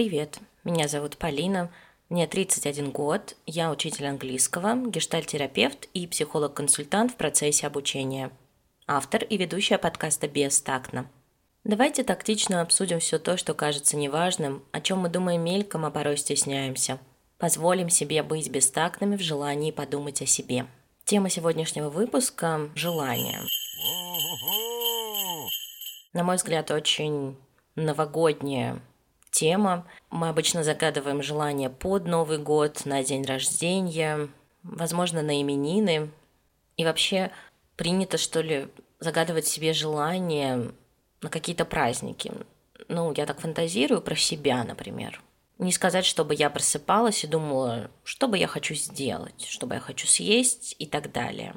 Привет, меня зовут Полина, мне 31 год, я учитель английского, гештальтерапевт и психолог-консультант в процессе обучения. Автор и ведущая подкаста «Бестактно». Давайте тактично обсудим все то, что кажется неважным, о чем мы думаем мельком, а порой стесняемся. Позволим себе быть бестактными в желании подумать о себе. Тема сегодняшнего выпуска – желание. На мой взгляд, очень новогодняя тема. Мы обычно загадываем желания под Новый год, на день рождения, возможно, на именины. И вообще принято, что ли, загадывать себе желания на какие-то праздники. Ну, я так фантазирую про себя, например. Не сказать, чтобы я просыпалась и думала, что бы я хочу сделать, что бы я хочу съесть и так далее.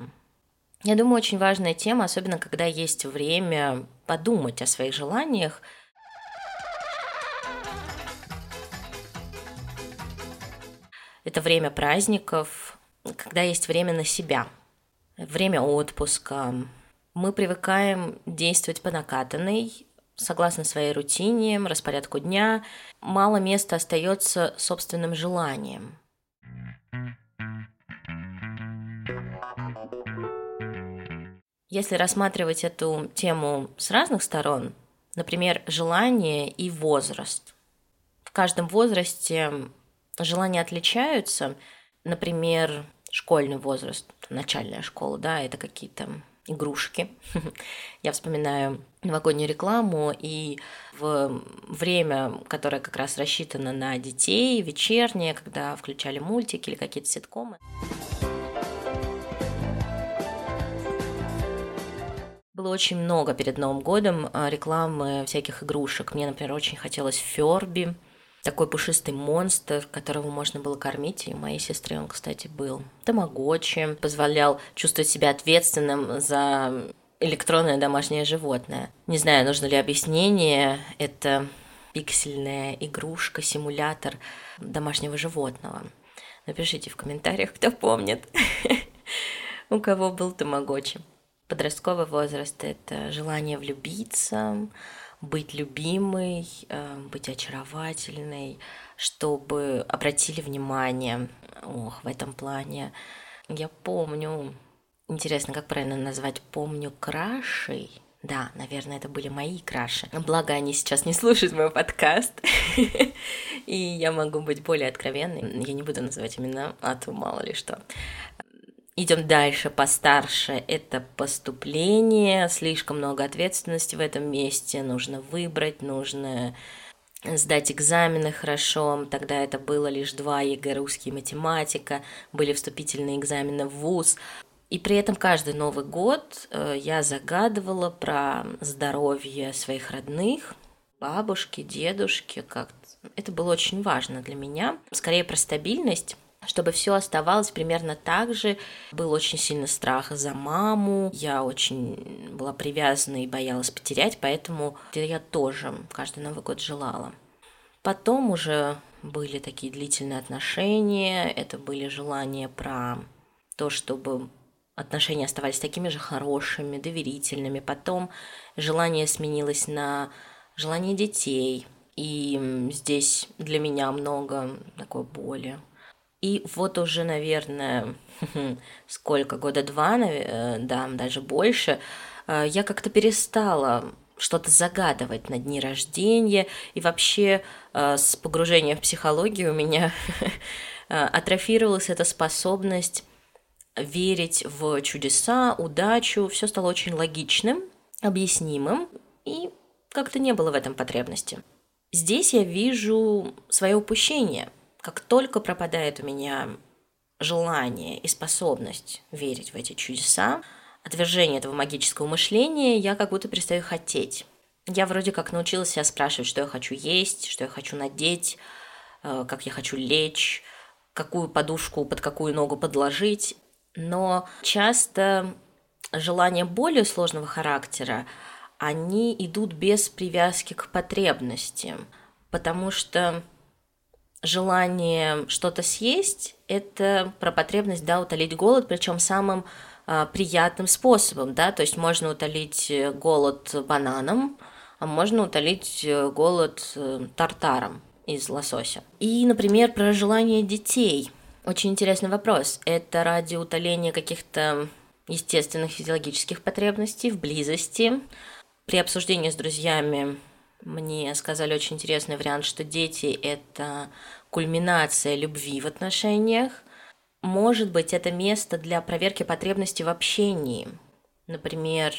Я думаю, очень важная тема, особенно когда есть время подумать о своих желаниях – Это время праздников, когда есть время на себя, время отпуска. Мы привыкаем действовать по накатанной, согласно своей рутине, распорядку дня. Мало места остается собственным желанием. Если рассматривать эту тему с разных сторон, например, желание и возраст. В каждом возрасте желания отличаются. Например, школьный возраст, начальная школа, да, это какие-то игрушки. Я вспоминаю новогоднюю рекламу и в время, которое как раз рассчитано на детей, вечернее, когда включали мультики или какие-то ситкомы. Было очень много перед Новым годом а, рекламы всяких игрушек. Мне, например, очень хотелось Ферби, такой пушистый монстр, которого можно было кормить, и моей сестры он, кстати, был. Тамагочи позволял чувствовать себя ответственным за электронное домашнее животное. Не знаю, нужно ли объяснение, это пиксельная игрушка, симулятор домашнего животного. Напишите в комментариях, кто помнит, у кого был тамагочи. Подростковый возраст – это желание влюбиться, быть любимой, э, быть очаровательной, чтобы обратили внимание. Ох, в этом плане я помню, интересно, как правильно назвать, помню крашей. Да, наверное, это были мои краши. Благо, они сейчас не слушают мой подкаст, и я могу быть более откровенной. Я не буду называть имена, а то мало ли что. Идем дальше, постарше. Это поступление, слишком много ответственности в этом месте. Нужно выбрать, нужно сдать экзамены хорошо. Тогда это было лишь два ЕГЭ, русский и математика. Были вступительные экзамены в ВУЗ. И при этом каждый Новый год э, я загадывала про здоровье своих родных, бабушки, дедушки. Как это было очень важно для меня. Скорее про стабильность чтобы все оставалось примерно так же. Был очень сильный страх за маму, я очень была привязана и боялась потерять, поэтому я тоже каждый Новый год желала. Потом уже были такие длительные отношения, это были желания про то, чтобы отношения оставались такими же хорошими, доверительными. Потом желание сменилось на желание детей. И здесь для меня много такой боли, и вот уже, наверное, сколько, года два, э, да, даже больше, э, я как-то перестала что-то загадывать на дни рождения, и вообще э, с погружением в психологию у меня атрофировалась эта способность верить в чудеса, удачу, все стало очень логичным, объяснимым, и как-то не было в этом потребности. Здесь я вижу свое упущение – как только пропадает у меня желание и способность верить в эти чудеса, отвержение этого магического мышления, я как будто перестаю хотеть. Я вроде как научилась себя спрашивать, что я хочу есть, что я хочу надеть, э, как я хочу лечь, какую подушку под какую ногу подложить. Но часто желания более сложного характера, они идут без привязки к потребностям, потому что желание что-то съесть – это про потребность, да, утолить голод, причем самым а, приятным способом, да, то есть можно утолить голод бананом, а можно утолить голод э, тартаром. из лосося. И, например, про желание детей. Очень интересный вопрос. Это ради утоления каких-то естественных физиологических потребностей в близости. При обсуждении с друзьями мне сказали очень интересный вариант, что дети – это кульминация любви в отношениях. Может быть, это место для проверки потребностей в общении. Например,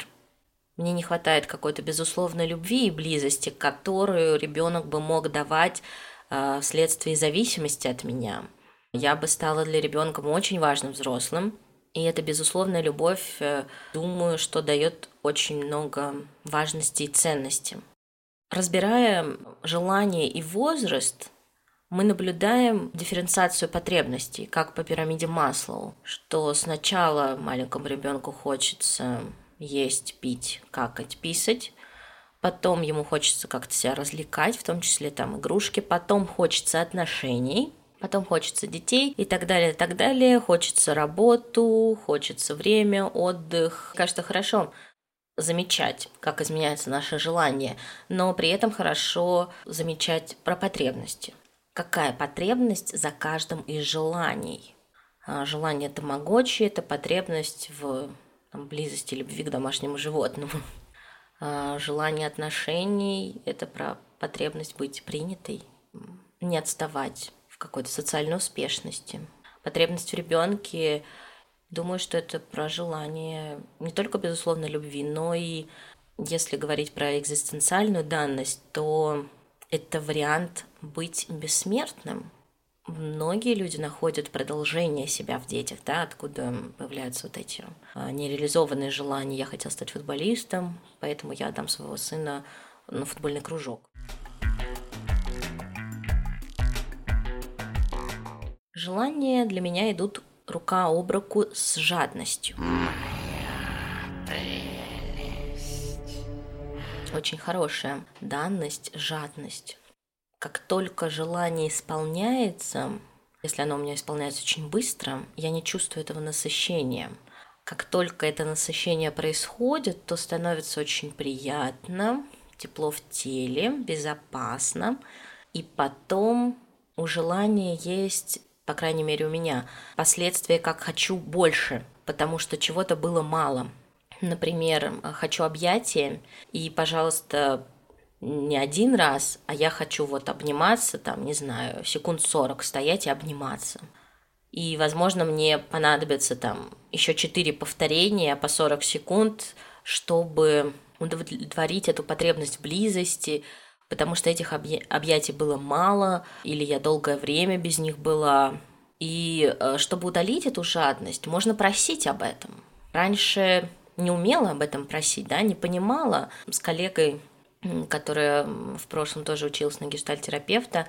мне не хватает какой-то безусловной любви и близости, которую ребенок бы мог давать э, вследствие зависимости от меня. Я бы стала для ребенка очень важным взрослым, и эта безусловная любовь, э, думаю, что дает очень много важности и ценности. Разбирая желание и возраст, мы наблюдаем дифференциацию потребностей, как по пирамиде Маслоу, что сначала маленькому ребенку хочется есть, пить, какать, писать. Потом ему хочется как-то себя развлекать, в том числе там игрушки. Потом хочется отношений, потом хочется детей и так далее, и так далее. Хочется работу, хочется время, отдых. Кажется, хорошо замечать, как изменяется наше желание, но при этом хорошо замечать про потребности. Какая потребность за каждым из желаний? А, желание тамагочи – это потребность в там, близости, любви к домашнему животному. А желание отношений – это про потребность быть принятой, не отставать в какой-то социальной успешности. Потребность в ребенке, думаю, что это про желание не только безусловно любви, но и если говорить про экзистенциальную данность, то это вариант быть бессмертным, многие люди находят продолжение себя в детях, да, откуда появляются вот эти а, нереализованные желания. Я хотел стать футболистом, поэтому я отдам своего сына на футбольный кружок. Желания для меня идут рука об руку с жадностью. Очень хорошая данность, жадность как только желание исполняется, если оно у меня исполняется очень быстро, я не чувствую этого насыщения. Как только это насыщение происходит, то становится очень приятно, тепло в теле, безопасно. И потом у желания есть, по крайней мере у меня, последствия, как хочу больше, потому что чего-то было мало. Например, хочу объятия, и, пожалуйста, не один раз, а я хочу вот обниматься, там, не знаю, секунд 40 стоять и обниматься. И, возможно, мне понадобится там еще 4 повторения по 40 секунд, чтобы удовлетворить эту потребность близости, потому что этих объятий было мало, или я долгое время без них была. И э, чтобы удалить эту жадность, можно просить об этом. Раньше не умела об этом просить, да, не понимала. С коллегой которая в прошлом тоже училась на гештальтерапевта,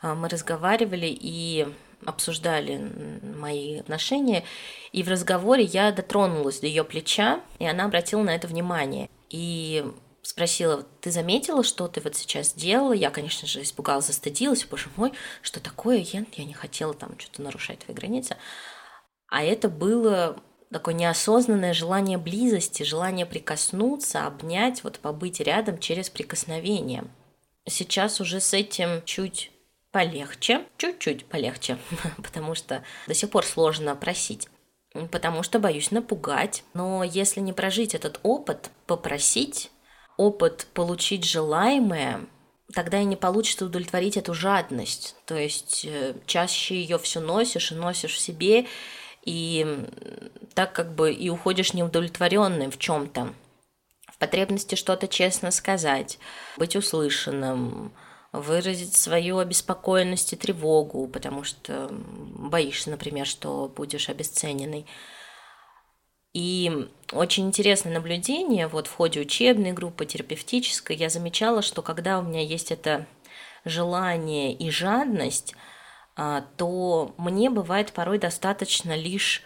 а, мы разговаривали и обсуждали мои отношения, и в разговоре я дотронулась до ее плеча, и она обратила на это внимание. И спросила, ты заметила, что ты вот сейчас делала? Я, конечно же, испугалась, застыдилась, боже мой, что такое? Я, я не хотела там что-то нарушать твои границы. А это было такое неосознанное желание близости, желание прикоснуться, обнять, вот побыть рядом через прикосновение. Сейчас уже с этим чуть полегче, чуть-чуть полегче, потому что до сих пор сложно просить потому что боюсь напугать. Но если не прожить этот опыт, попросить, опыт получить желаемое, тогда и не получится удовлетворить эту жадность. То есть э, чаще ее все носишь и носишь в себе, и так как бы и уходишь неудовлетворенным в чем-то, в потребности что-то честно сказать, быть услышанным, выразить свою обеспокоенность и тревогу, потому что боишься, например, что будешь обесцененный. И очень интересное наблюдение, вот в ходе учебной группы, терапевтической, я замечала, что когда у меня есть это желание и жадность – а, то мне бывает порой достаточно лишь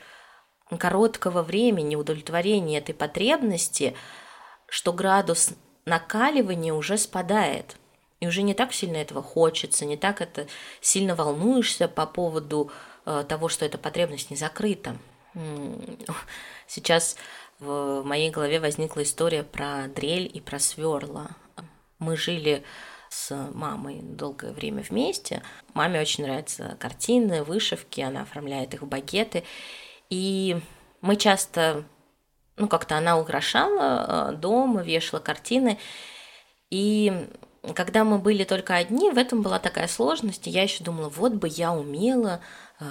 короткого времени удовлетворения этой потребности, что градус накаливания уже спадает. И уже не так сильно этого хочется, не так это сильно волнуешься по поводу э, того, что эта потребность не закрыта. Сейчас в моей голове возникла история про дрель и про сверла. Мы жили с мамой долгое время вместе. Маме очень нравятся картины, вышивки, она оформляет их в багеты. И мы часто, ну как-то она украшала э, дом, вешала картины. И когда мы были только одни, в этом была такая сложность, и я еще думала, вот бы я умела э,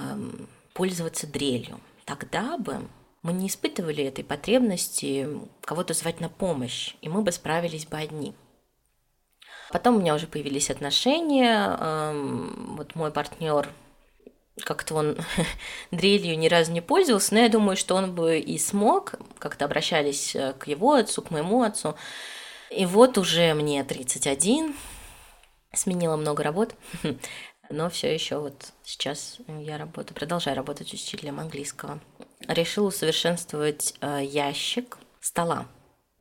пользоваться дрелью. Тогда бы мы не испытывали этой потребности кого-то звать на помощь, и мы бы справились бы одни. Потом у меня уже появились отношения. Эм, вот мой партнер как-то он дрелью ни разу не пользовался, но я думаю, что он бы и смог. Как-то обращались э, к его отцу, к моему отцу. И вот уже мне 31, сменила много работ, но все еще вот сейчас я работаю, продолжаю работать учителем английского. Решила усовершенствовать э, ящик стола.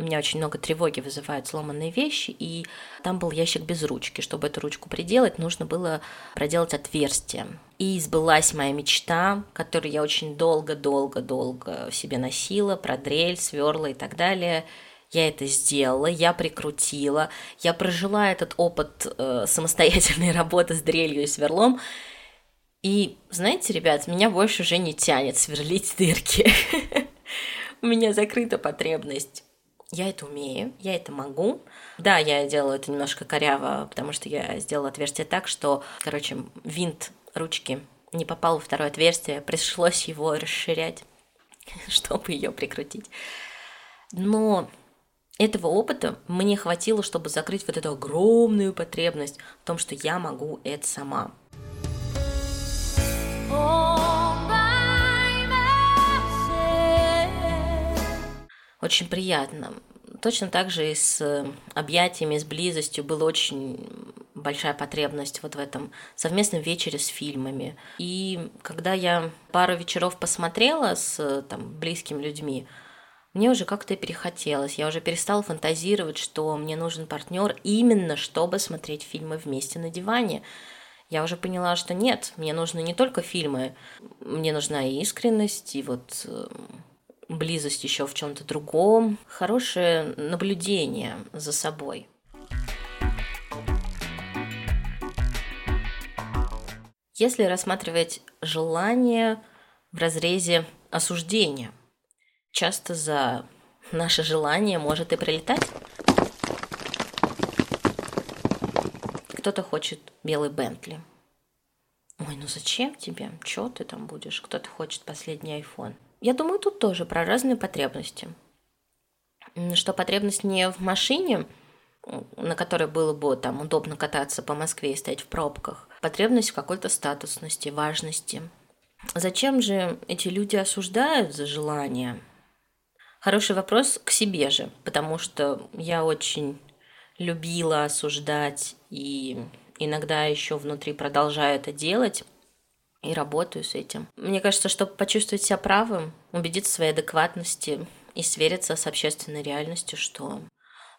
У меня очень много тревоги вызывают сломанные вещи, и там был ящик без ручки. Чтобы эту ручку приделать, нужно было проделать отверстие. И сбылась моя мечта, которую я очень долго-долго-долго себе носила, про дрель, сверла и так далее. Я это сделала, я прикрутила, я прожила этот опыт э, самостоятельной работы с дрелью и сверлом. И, знаете, ребят, меня больше уже не тянет сверлить дырки. У меня закрыта потребность я это умею, я это могу. Да, я делаю это немножко коряво, потому что я сделала отверстие так, что, короче, винт ручки не попал во второе отверстие, пришлось его расширять, чтобы ее прикрутить. Но этого опыта мне хватило, чтобы закрыть вот эту огромную потребность в том, что я могу это сама. очень приятно. Точно так же и с объятиями, с близостью была очень большая потребность вот в этом совместном вечере с фильмами. И когда я пару вечеров посмотрела с там, близкими людьми, мне уже как-то перехотелось. Я уже перестала фантазировать, что мне нужен партнер именно чтобы смотреть фильмы вместе на диване. Я уже поняла, что нет, мне нужны не только фильмы, мне нужна и искренность, и вот э, близость еще в чем-то другом, хорошее наблюдение за собой. Если рассматривать желание в разрезе осуждения, часто за наше желание может и прилетать. Кто-то хочет белый Бентли. Ой, ну зачем тебе? Чё ты там будешь? Кто-то хочет последний iPhone. Я думаю, тут тоже про разные потребности. Что потребность не в машине, на которой было бы там удобно кататься по Москве и стоять в пробках, потребность в какой-то статусности, важности. Зачем же эти люди осуждают за желание? Хороший вопрос к себе же, потому что я очень любила осуждать и иногда еще внутри продолжаю это делать и работаю с этим. Мне кажется, чтобы почувствовать себя правым, убедиться в своей адекватности и свериться с общественной реальностью, что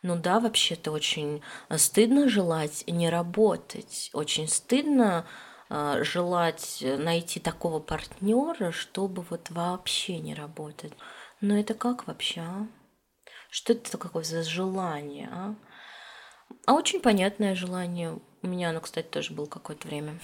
ну да, вообще-то очень стыдно желать не работать, очень стыдно э, желать найти такого партнера, чтобы вот вообще не работать. Но это как вообще, а? Что это такое за желание, а? А очень понятное желание. У меня оно, кстати, тоже было какое-то время.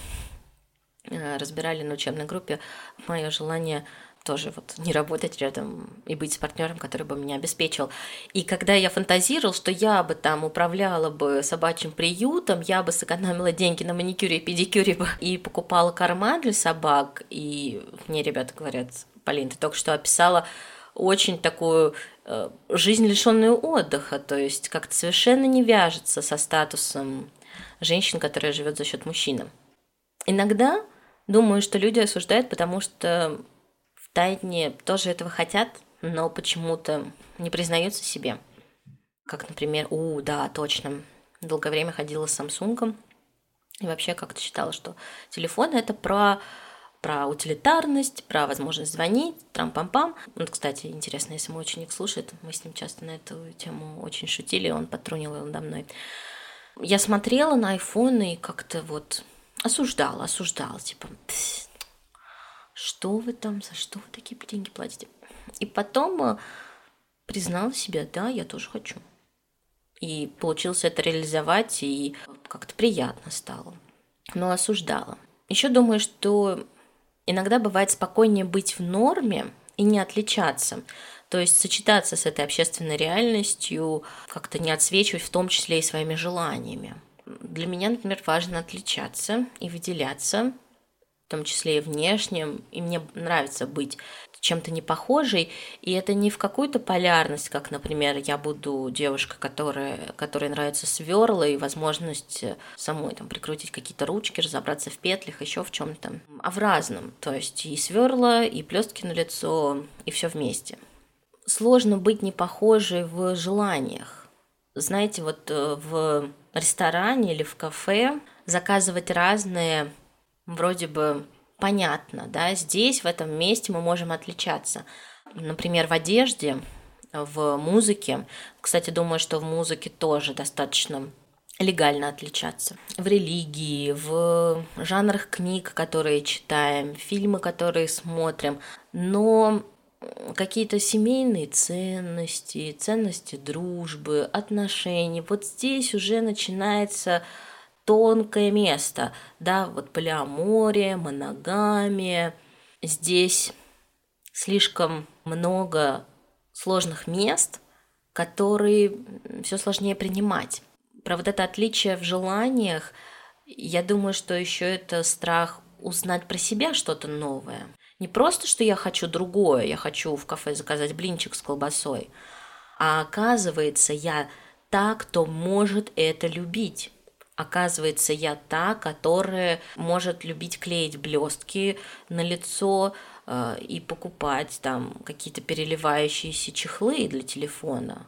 Э, разбирали на учебной группе мое желание тоже вот не работать рядом и быть с партнером, который бы меня обеспечил. И когда я фантазировал, что я бы там управляла бы собачьим приютом, я бы сэкономила деньги на маникюре и педикюре бы и покупала корма для собак, и мне ребята говорят, Полин, ты только что описала очень такую э, жизнь, лишенную отдыха, то есть как-то совершенно не вяжется со статусом женщин, которая живет за счет мужчины. Иногда Думаю, что люди осуждают, потому что в тайне тоже этого хотят, но почему-то не признаются себе. Как, например, у, да, точно, долгое время ходила с Samsung и вообще как-то считала, что телефон это про про утилитарность, про возможность звонить, трам-пам-пам. Вот, кстати, интересно, если мой ученик слушает, мы с ним часто на эту тему очень шутили, он подтрунил надо мной. Я смотрела на айфоны и как-то вот осуждал, осуждал, типа, что вы там, за что вы такие деньги платите? И потом э, признала себя, да, я тоже хочу. И получилось это реализовать, и как-то приятно стало, но осуждала. Еще думаю, что иногда бывает спокойнее быть в норме и не отличаться. То есть сочетаться с этой общественной реальностью, как-то не отсвечивать в том числе и своими желаниями. Для меня, например, важно отличаться и выделяться, в том числе и внешним, и мне нравится быть чем-то не похожей, и это не в какую-то полярность, как, например, я буду девушка, которая, которой нравится сверла и возможность самой там прикрутить какие-то ручки, разобраться в петлях, еще в чем-то, а в разном, то есть и сверла, и блестки на лицо, и все вместе. Сложно быть не похожей в желаниях. Знаете, вот э, в ресторане или в кафе заказывать разные, вроде бы понятно, да, здесь, в этом месте мы можем отличаться. Например, в одежде, в музыке. Кстати, думаю, что в музыке тоже достаточно легально отличаться. В религии, в жанрах книг, которые читаем, фильмы, которые смотрим. Но какие-то семейные ценности, ценности дружбы, отношений. Вот здесь уже начинается тонкое место, да, вот полиамория, моногамия. Здесь слишком много сложных мест, которые все сложнее принимать. Про вот это отличие в желаниях, я думаю, что еще это страх узнать про себя что-то новое. Не просто, что я хочу другое, я хочу в кафе заказать блинчик с колбасой, а оказывается, я та, кто может это любить. Оказывается, я та, которая может любить клеить блестки на лицо э, и покупать там какие-то переливающиеся чехлы для телефона.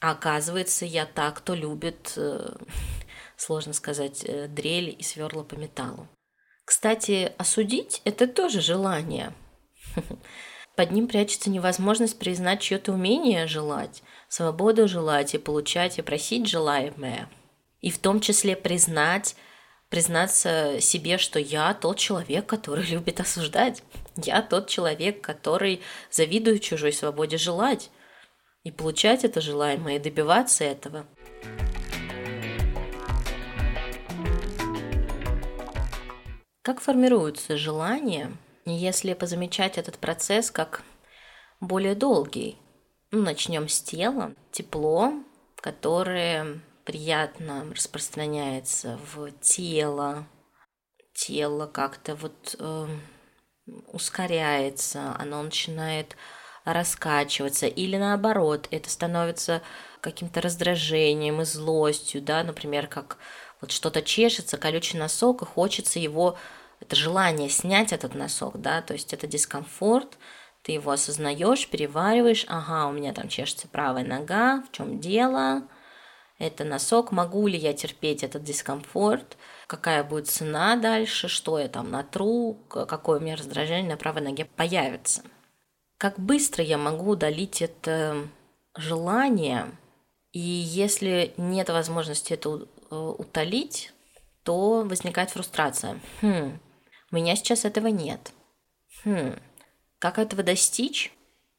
А оказывается, я та, кто любит, э, сложно сказать, э, дрель и сверла по металлу. Кстати, осудить – это тоже желание. Под ним прячется невозможность признать чье-то умение желать, свободу желать и получать и просить желаемое – и в том числе признать, признаться себе, что я тот человек, который любит осуждать. Я тот человек, который завидует чужой свободе желать. И получать это желаемое, и добиваться этого. Как формируются желания, если позамечать этот процесс как более долгий? Ну, начнем с тела. Тепло, которое приятно распространяется в тело, тело как-то вот э, ускоряется, оно начинает раскачиваться, или наоборот, это становится каким-то раздражением и злостью, да, например, как вот что-то чешется, колючий носок, и хочется его, это желание снять этот носок, да, то есть это дискомфорт, ты его осознаешь, перевариваешь, ага, у меня там чешется правая нога, в чем дело, это носок, могу ли я терпеть этот дискомфорт, какая будет цена дальше, что я там натру, какое у меня раздражение на правой ноге появится. Как быстро я могу удалить это желание, и если нет возможности это э, утолить, то возникает фрустрация. Хм, у меня сейчас этого нет. Хм, как этого достичь?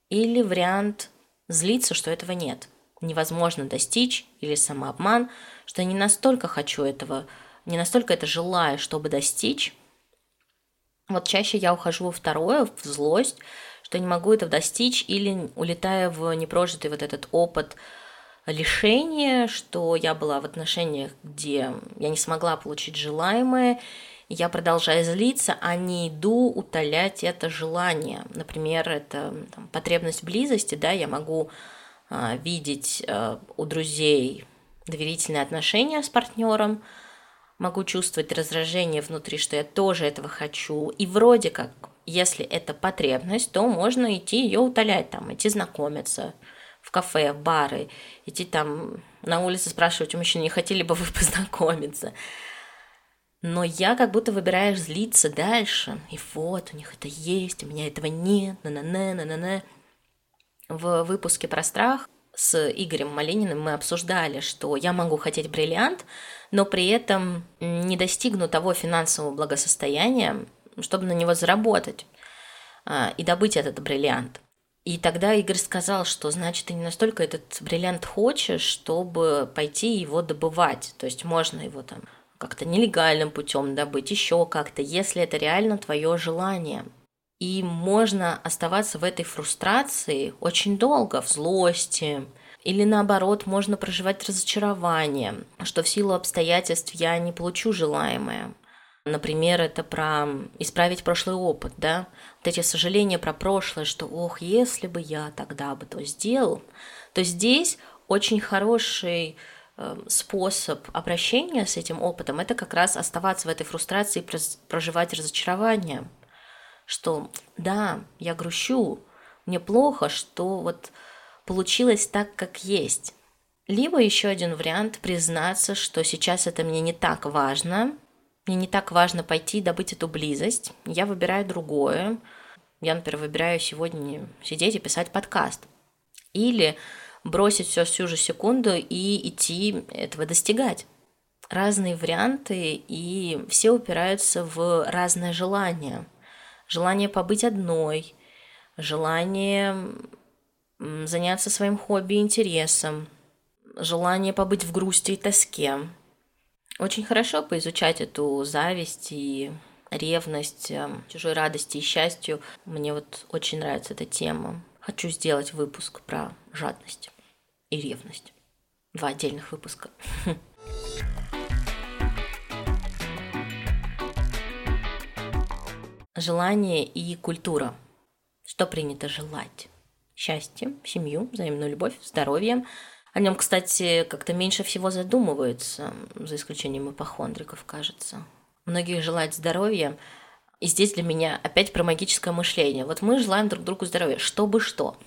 Или вариант злиться, что этого нет – невозможно достичь, или самообман, что я не настолько хочу этого, не настолько это желаю, чтобы достичь. Вот чаще я ухожу во второе, в злость, что не могу этого достичь, или улетая в непрожитый вот этот опыт лишения, что я была в отношениях, где я не смогла получить желаемое, я продолжаю злиться, а не иду утолять это желание. Например, это там, потребность близости, да, я могу видеть а, у друзей доверительные отношения с партнером, могу чувствовать раздражение внутри, что я тоже этого хочу. И вроде как, если это потребность, то можно идти ее утолять, там, идти знакомиться в кафе, в бары, идти там на улице спрашивать у мужчин, не хотели бы вы познакомиться. Но я как будто выбираю злиться дальше. И вот, у них это есть, у меня этого нет, на-на-на, на-на-на. В выпуске про страх с Игорем Малининым мы обсуждали, что я могу хотеть бриллиант, но при этом не достигну того финансового благосостояния, чтобы на него заработать а, и добыть этот бриллиант. И тогда Игорь сказал, что значит ты не настолько этот бриллиант хочешь, чтобы пойти его добывать. То есть можно его там как-то нелегальным путем добыть, еще как-то, если это реально твое желание. И можно оставаться в этой фрустрации очень долго, в злости, или наоборот, можно проживать разочарование, что в силу обстоятельств я не получу желаемое. Например, это про исправить прошлый опыт, да, вот эти сожаления про прошлое, что, ох, если бы я тогда бы то сделал, то здесь очень хороший э, способ обращения с этим опытом – это как раз оставаться в этой фрустрации и проживать разочарование, что да, я грущу, мне плохо, что вот получилось так, как есть. Либо еще один вариант – признаться, что сейчас это мне не так важно, мне не так важно пойти добыть эту близость, я выбираю другое. Я, например, выбираю сегодня сидеть и писать подкаст. Или бросить все всю же секунду и идти этого достигать. Разные варианты, и все упираются в разное желание. Желание побыть одной, желание заняться своим хобби и интересом, желание побыть в грусти и тоске, очень хорошо поизучать эту зависть и ревность, эм, чужой радости и счастью. Мне вот очень нравится эта тема. Хочу сделать выпуск про жадность и ревность. Два отдельных выпуска. Желание и культура. Что принято желать? Счастье, семью, взаимную любовь, здоровье – о нем, кстати, как-то меньше всего задумываются, за исключением ипохондриков, кажется. Многие желают здоровья, и здесь для меня опять про магическое мышление. Вот мы желаем друг другу здоровья, чтобы что.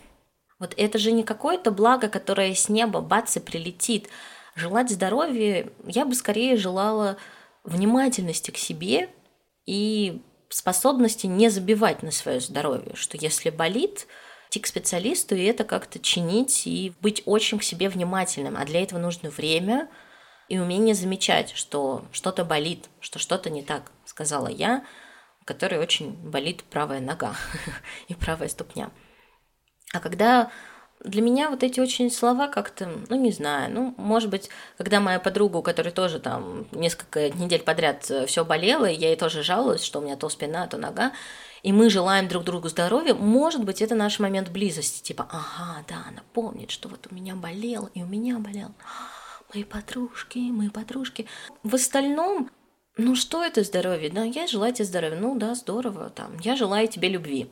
Вот это же не какое-то благо, которое с неба бац и прилетит. Желать здоровья я бы скорее желала внимательности к себе и способности не забивать на свое здоровье, что если болит, идти к специалисту и это как-то чинить и быть очень к себе внимательным. А для этого нужно время и умение замечать, что что-то болит, что что-то не так, сказала я, которой очень болит правая нога и правая ступня. А когда для меня вот эти очень слова как-то, ну не знаю, ну может быть, когда моя подруга, у которой тоже там несколько недель подряд э, все болело, и я ей тоже жаловалась, что у меня то спина, то нога, и мы желаем друг другу здоровья, может быть, это наш момент близости. Типа, ага, да, она помнит, что вот у меня болел, и у меня болел. Мои подружки, мои подружки. В остальном, ну что это здоровье? Да, я желаю тебе здоровья. Ну да, здорово, там, я желаю тебе любви.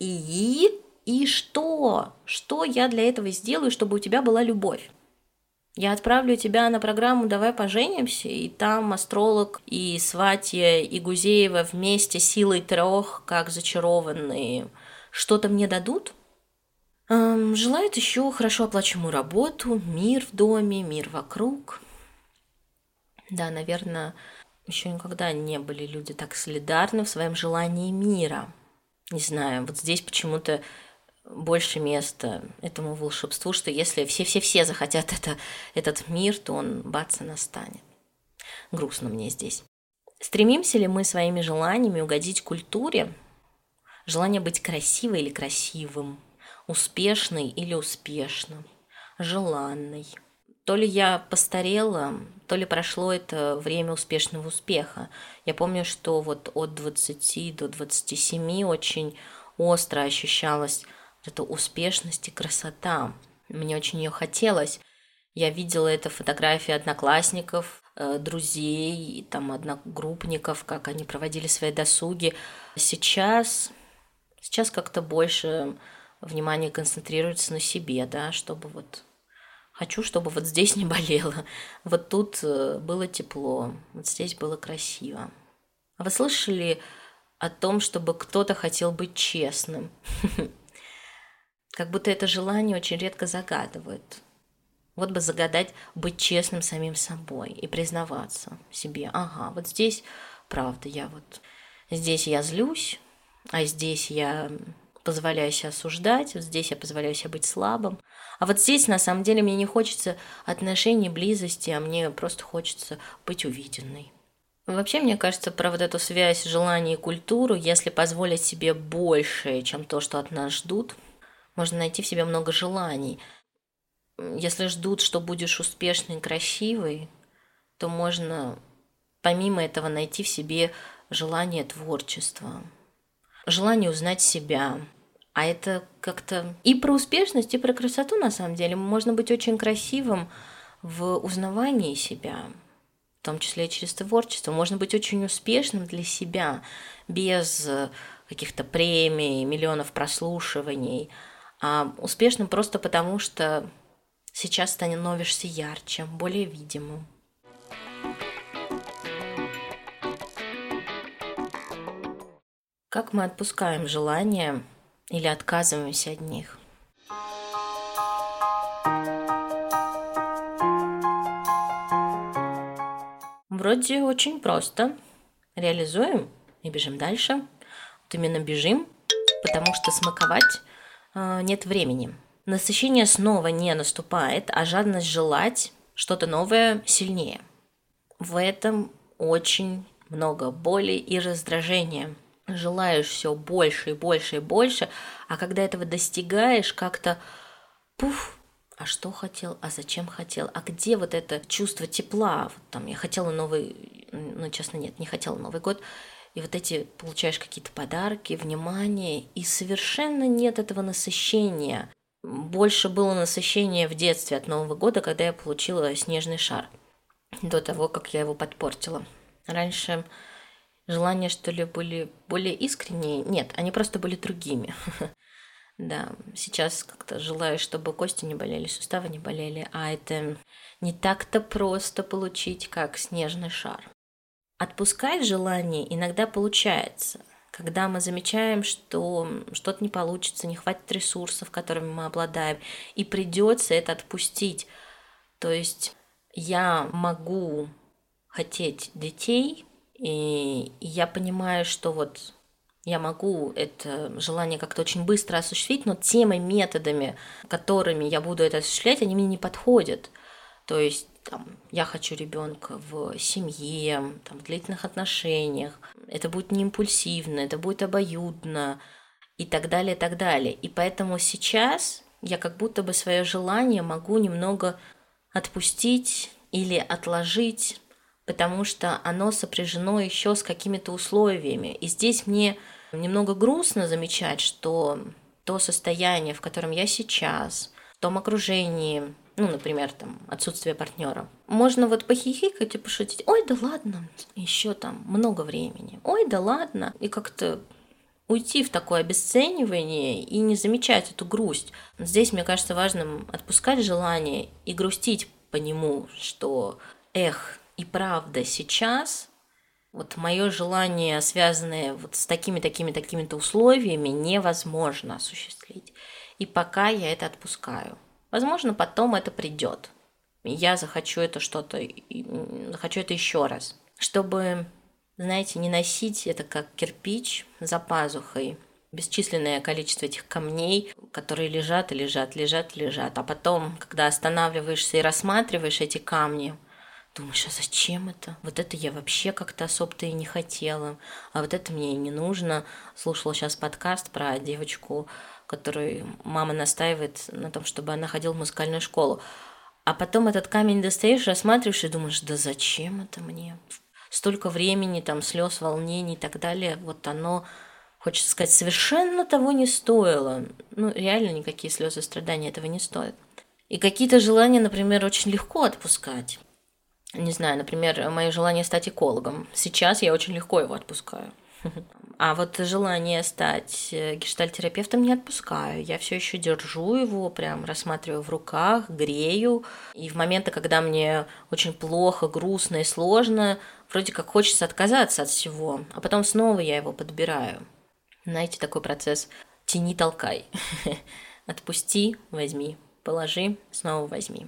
И, и что? Что я для этого сделаю, чтобы у тебя была любовь? Я отправлю тебя на программу «Давай поженимся», и там астролог и Сватья, и Гузеева вместе силой трех, как зачарованные, что-то мне дадут? Эм, желают еще хорошо оплачиваемую работу, мир в доме, мир вокруг. Да, наверное, еще никогда не были люди так солидарны в своем желании мира. Не знаю, вот здесь почему-то больше места этому волшебству, что если все-все-все захотят это, этот мир, то он бац и настанет. Грустно мне здесь. Стремимся ли мы своими желаниями угодить культуре? Желание быть красивой или красивым, успешной или успешным, желанной. То ли я постарела, то ли прошло это время успешного успеха. Я помню, что вот от 20 до 27 очень остро ощущалось эта успешность и красота. Мне очень ее хотелось. Я видела это фотографии одноклассников, э, друзей, там, одногруппников, как они проводили свои досуги. Сейчас, сейчас как-то больше внимание концентрируется на себе, да, чтобы вот хочу, чтобы вот здесь не болело, вот тут э, было тепло, вот здесь было красиво. А вы слышали о том, чтобы кто-то хотел быть честным? Как будто это желание очень редко загадывают. Вот бы загадать быть честным самим собой и признаваться себе. Ага, вот здесь, правда, я вот... Здесь я злюсь, а здесь я позволяю себя осуждать, вот здесь я позволяю себе быть слабым. А вот здесь, на самом деле, мне не хочется отношений, близости, а мне просто хочется быть увиденной. Вообще, мне кажется, про вот эту связь желания и культуру, если позволить себе больше, чем то, что от нас ждут – Можно найти в себе много желаний. Если ждут, что будешь успешный, красивый, то можно помимо этого найти в себе желание творчества, желание узнать себя. А это как-то и про успешность, и про красоту на самом деле. Можно быть очень красивым в узнавании себя, в том числе и через творчество. Можно быть очень успешным для себя, без каких-то премий, миллионов прослушиваний, а успешным просто потому, что сейчас становишься ярче, более видимым. Как мы отпускаем желания или отказываемся от них? Вроде очень просто. Реализуем и бежим дальше. Вот именно бежим, потому что смаковать нет времени. Насыщение снова не наступает, а жадность желать что-то новое сильнее. В этом очень много боли и раздражения желаешь все больше и больше и больше, а когда этого достигаешь, как-то пуф, а что хотел, а зачем хотел, а где вот это чувство тепла, вот там я хотела новый, ну честно нет, не хотела Новый год, и вот эти получаешь какие-то подарки, внимание, и совершенно нет этого насыщения. Больше было насыщение в детстве от Нового года, когда я получила снежный шар, до того, как я его подпортила. Раньше желания, что ли, были более искренние. Нет, они просто были другими. Да, сейчас как-то желаю, чтобы кости не болели, суставы не болели, а это не так-то просто получить, как снежный шар. Отпускать желание иногда получается, когда мы замечаем, что что-то не получится, не хватит ресурсов, которыми мы обладаем, и придется это отпустить. То есть я могу хотеть детей, и я понимаю, что вот я могу это желание как-то очень быстро осуществить, но теми методами, которыми я буду это осуществлять, они мне не подходят. То есть там, я хочу ребенка в семье, там, в длительных отношениях. Это будет не импульсивно, это будет обоюдно и так далее, и так далее. И поэтому сейчас я как будто бы свое желание могу немного отпустить или отложить потому что оно сопряжено еще с какими-то условиями. И здесь мне немного грустно замечать, что то состояние, в котором я сейчас, в том окружении, ну, например, там, отсутствие партнера. Можно вот похихикать и пошутить, ой, да ладно, еще там много времени, ой, да ладно, и как-то уйти в такое обесценивание и не замечать эту грусть. Здесь, мне кажется, важным отпускать желание и грустить по нему, что, эх, и правда сейчас вот мое желание, связанное вот с такими, такими, такими-то условиями, невозможно осуществить. И пока я это отпускаю. Возможно, потом это придет. Я захочу это что-то, захочу это еще раз. Чтобы, знаете, не носить это как кирпич за пазухой, бесчисленное количество этих камней, которые лежат и лежат, лежат, лежат. А потом, когда останавливаешься и рассматриваешь эти камни, Думаешь, а зачем это? Вот это я вообще как-то особо-то и не хотела. А вот это мне и не нужно. Слушала сейчас подкаст про девочку, которой мама настаивает на том, чтобы она ходила в музыкальную школу. А потом этот камень достаешь, рассматриваешь и думаешь, да зачем это мне? Столько времени, там, слез, волнений и так далее. Вот оно, хочется сказать, совершенно того не стоило. Ну, реально никакие слезы страдания этого не стоят. И какие-то желания, например, очень легко отпускать не знаю, например, мое желание стать экологом. Сейчас я очень легко его отпускаю. А вот желание стать э, гештальтерапевтом не отпускаю. Я все еще держу его, прям рассматриваю в руках, грею. И в моменты, когда мне очень плохо, грустно и сложно, вроде как хочется отказаться от всего, а потом снова я его подбираю. Знаете, такой процесс «тяни, толкай». Отпусти, возьми, положи, снова возьми.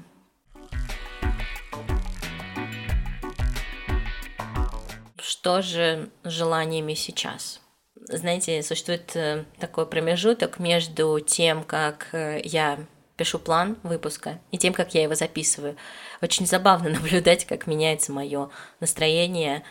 Что же желаниями сейчас? Знаете, существует э, такой промежуток между тем, как э, я пишу план выпуска и тем, как я его записываю. Очень забавно наблюдать, как меняется мое настроение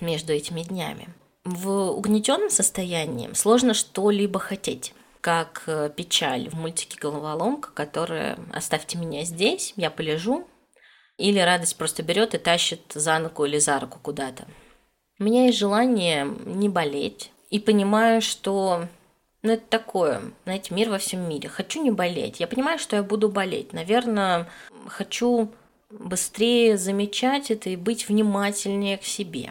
между этими днями. В угнетенном состоянии сложно что-либо хотеть. как э, печаль в мультике «Головоломка», которая «Оставьте меня здесь, я полежу», или радость просто берет и тащит за ногу или за руку куда-то. У меня есть желание не болеть, и понимаю, что ну, это такое, знаете, мир во всем мире. Хочу не болеть. Я понимаю, что я буду болеть. Наверное, хочу быстрее замечать это и быть внимательнее к себе.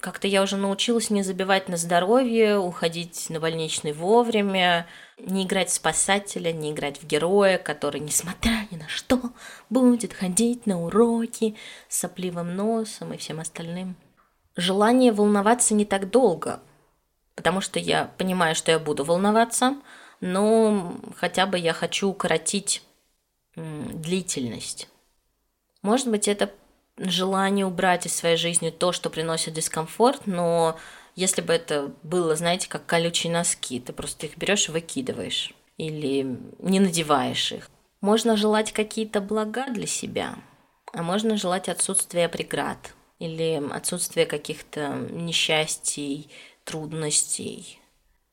Как-то я уже научилась не забивать на здоровье, уходить на больничный вовремя, не играть в спасателя, не играть в героя, который, несмотря ни на что, будет ходить на уроки с сопливым носом и всем остальным. Желание волноваться не так долго, потому что я понимаю, что я буду волноваться, но хотя бы я хочу укоротить длительность. Может быть, это желание убрать из своей жизни то, что приносит дискомфорт, но если бы это было, знаете, как колючие носки, ты просто их берешь и выкидываешь или не надеваешь их. Можно желать какие-то блага для себя, а можно желать отсутствия преград или отсутствия каких-то несчастий, трудностей,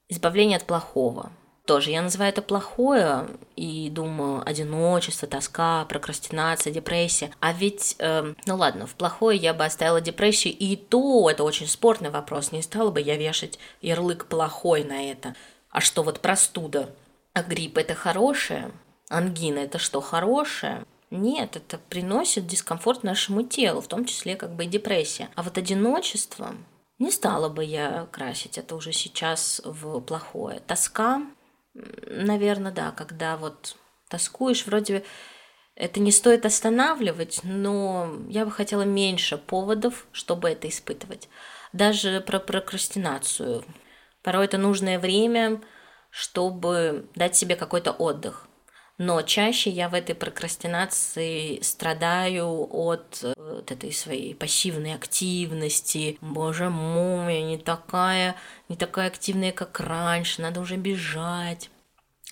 избавления от плохого – тоже я называю это плохое и думаю одиночество, тоска, прокрастинация, депрессия. А ведь, э, ну ладно, в плохое я бы оставила депрессию, и то это очень спорный вопрос. Не стала бы я вешать ярлык плохой на это. А что вот простуда? А грипп это хорошее? Ангина это что, хорошее? Нет, это приносит дискомфорт нашему телу, в том числе как бы и депрессия. А вот одиночество, не стала бы я красить это уже сейчас в плохое. Тоска, наверное, да, когда вот тоскуешь, вроде это не стоит останавливать, но я бы хотела меньше поводов, чтобы это испытывать. Даже про прокрастинацию. Порой это нужное время, чтобы дать себе какой-то отдых. Но чаще я в этой прокрастинации страдаю от э, вот этой своей пассивной активности. Боже мой, не такая, не такая активная, как раньше, надо уже бежать.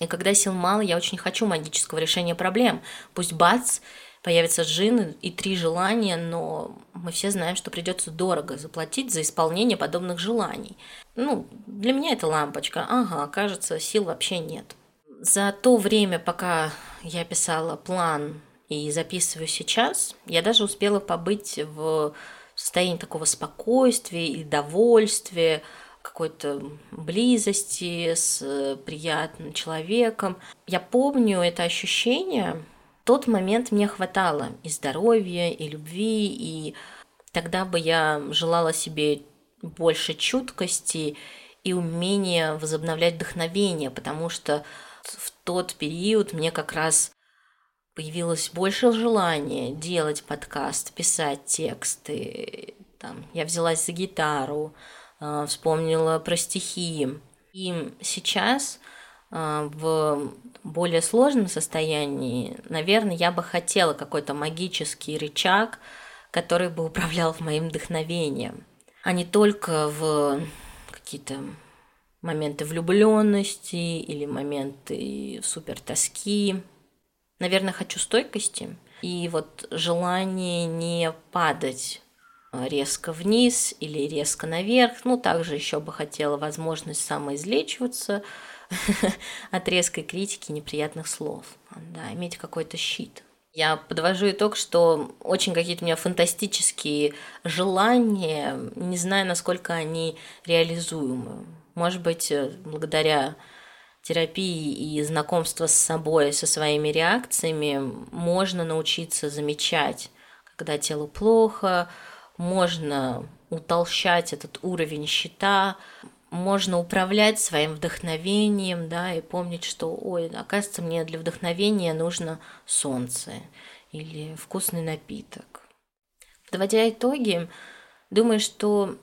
И когда сил мало, я очень хочу магического решения проблем. Пусть бац, появится джин и три желания, но мы все знаем, что придется дорого заплатить за исполнение подобных желаний. Ну, для меня это лампочка. Ага, кажется, сил вообще нет. За то время, пока я писала план и записываю сейчас, я даже успела побыть в состоянии такого спокойствия и довольствия, какой-то близости с приятным человеком. Я помню это ощущение. В тот момент мне хватало и здоровья, и любви, и тогда бы я желала себе больше чуткости и умения возобновлять вдохновение, потому что тот период мне как раз появилось больше желания делать подкаст, писать тексты. Там, я взялась за гитару, э, вспомнила про стихи. И сейчас э, в более сложном состоянии, наверное, я бы хотела какой-то магический рычаг, который бы управлял моим вдохновением, а не только в какие-то моменты влюбленности или моменты супер тоски. Наверное, хочу стойкости и вот желание не падать резко вниз или резко наверх. Ну, также еще бы хотела возможность самоизлечиваться от резкой критики неприятных слов. Да, иметь какой-то щит. Я подвожу итог, что очень какие-то у меня фантастические желания, не знаю, насколько они реализуемы. Может быть, э, благодаря терапии и знакомства с собой, со своими реакциями, можно научиться замечать, когда телу плохо, можно утолщать этот уровень щита, можно управлять своим вдохновением, да, и помнить, что, ой, оказывается, мне для вдохновения нужно солнце или вкусный напиток. Подводя итоги, думаю, что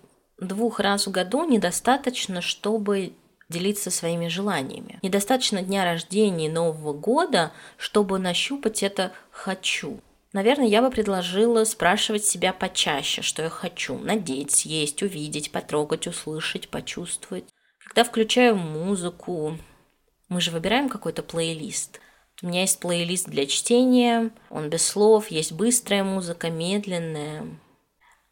двух раз в году недостаточно, чтобы делиться своими желаниями. Недостаточно дня рождения и Нового года, чтобы нащупать это «хочу». Наверное, я бы предложила спрашивать себя почаще, что я хочу. Надеть, съесть, увидеть, потрогать, услышать, почувствовать. Когда включаю музыку, мы же выбираем какой-то плейлист. У меня есть плейлист для чтения, он без слов, есть быстрая музыка, медленная,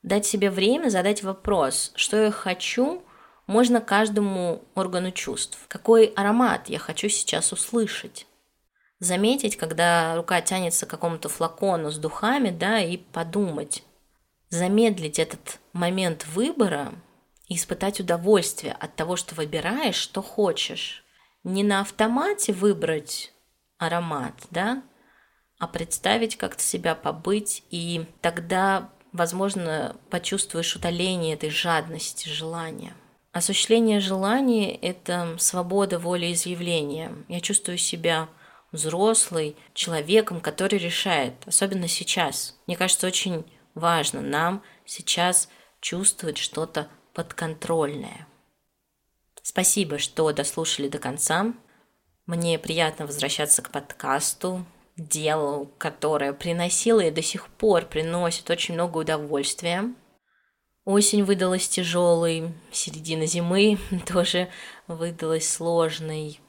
дать себе время задать вопрос, что я хочу можно каждому органу чувств. Какой аромат я хочу сейчас услышать? Заметить, когда рука тянется к какому-то флакону с духами, да, и подумать. Замедлить этот момент выбора и испытать удовольствие от того, что выбираешь, что хочешь. Не на автомате выбрать аромат, да, а представить как-то себя побыть, и тогда, возможно, почувствуешь утоление этой жадности, желания. Осуществление желаний – это свобода волеизъявления. Я чувствую себя взрослый человеком, который решает, особенно сейчас. Мне кажется, очень важно нам сейчас чувствовать что-то подконтрольное. Спасибо, что дослушали до конца. Мне приятно возвращаться к подкасту, делу, которое приносило и до сих пор приносит очень много удовольствия. Осень выдалась тяжелой, середина зимы тоже выдалась сложной.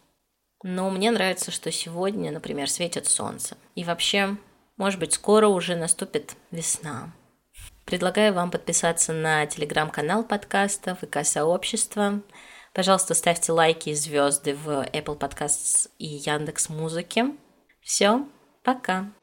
Но мне нравится, что сегодня, например, светит солнце. И вообще, может быть, скоро уже наступит весна. Предлагаю вам подписаться на телеграм-канал подкаста ВК-сообщества. Пожалуйста, ставьте лайки и звезды в Apple Podcasts и Яндекс Музыке. Все, Пока!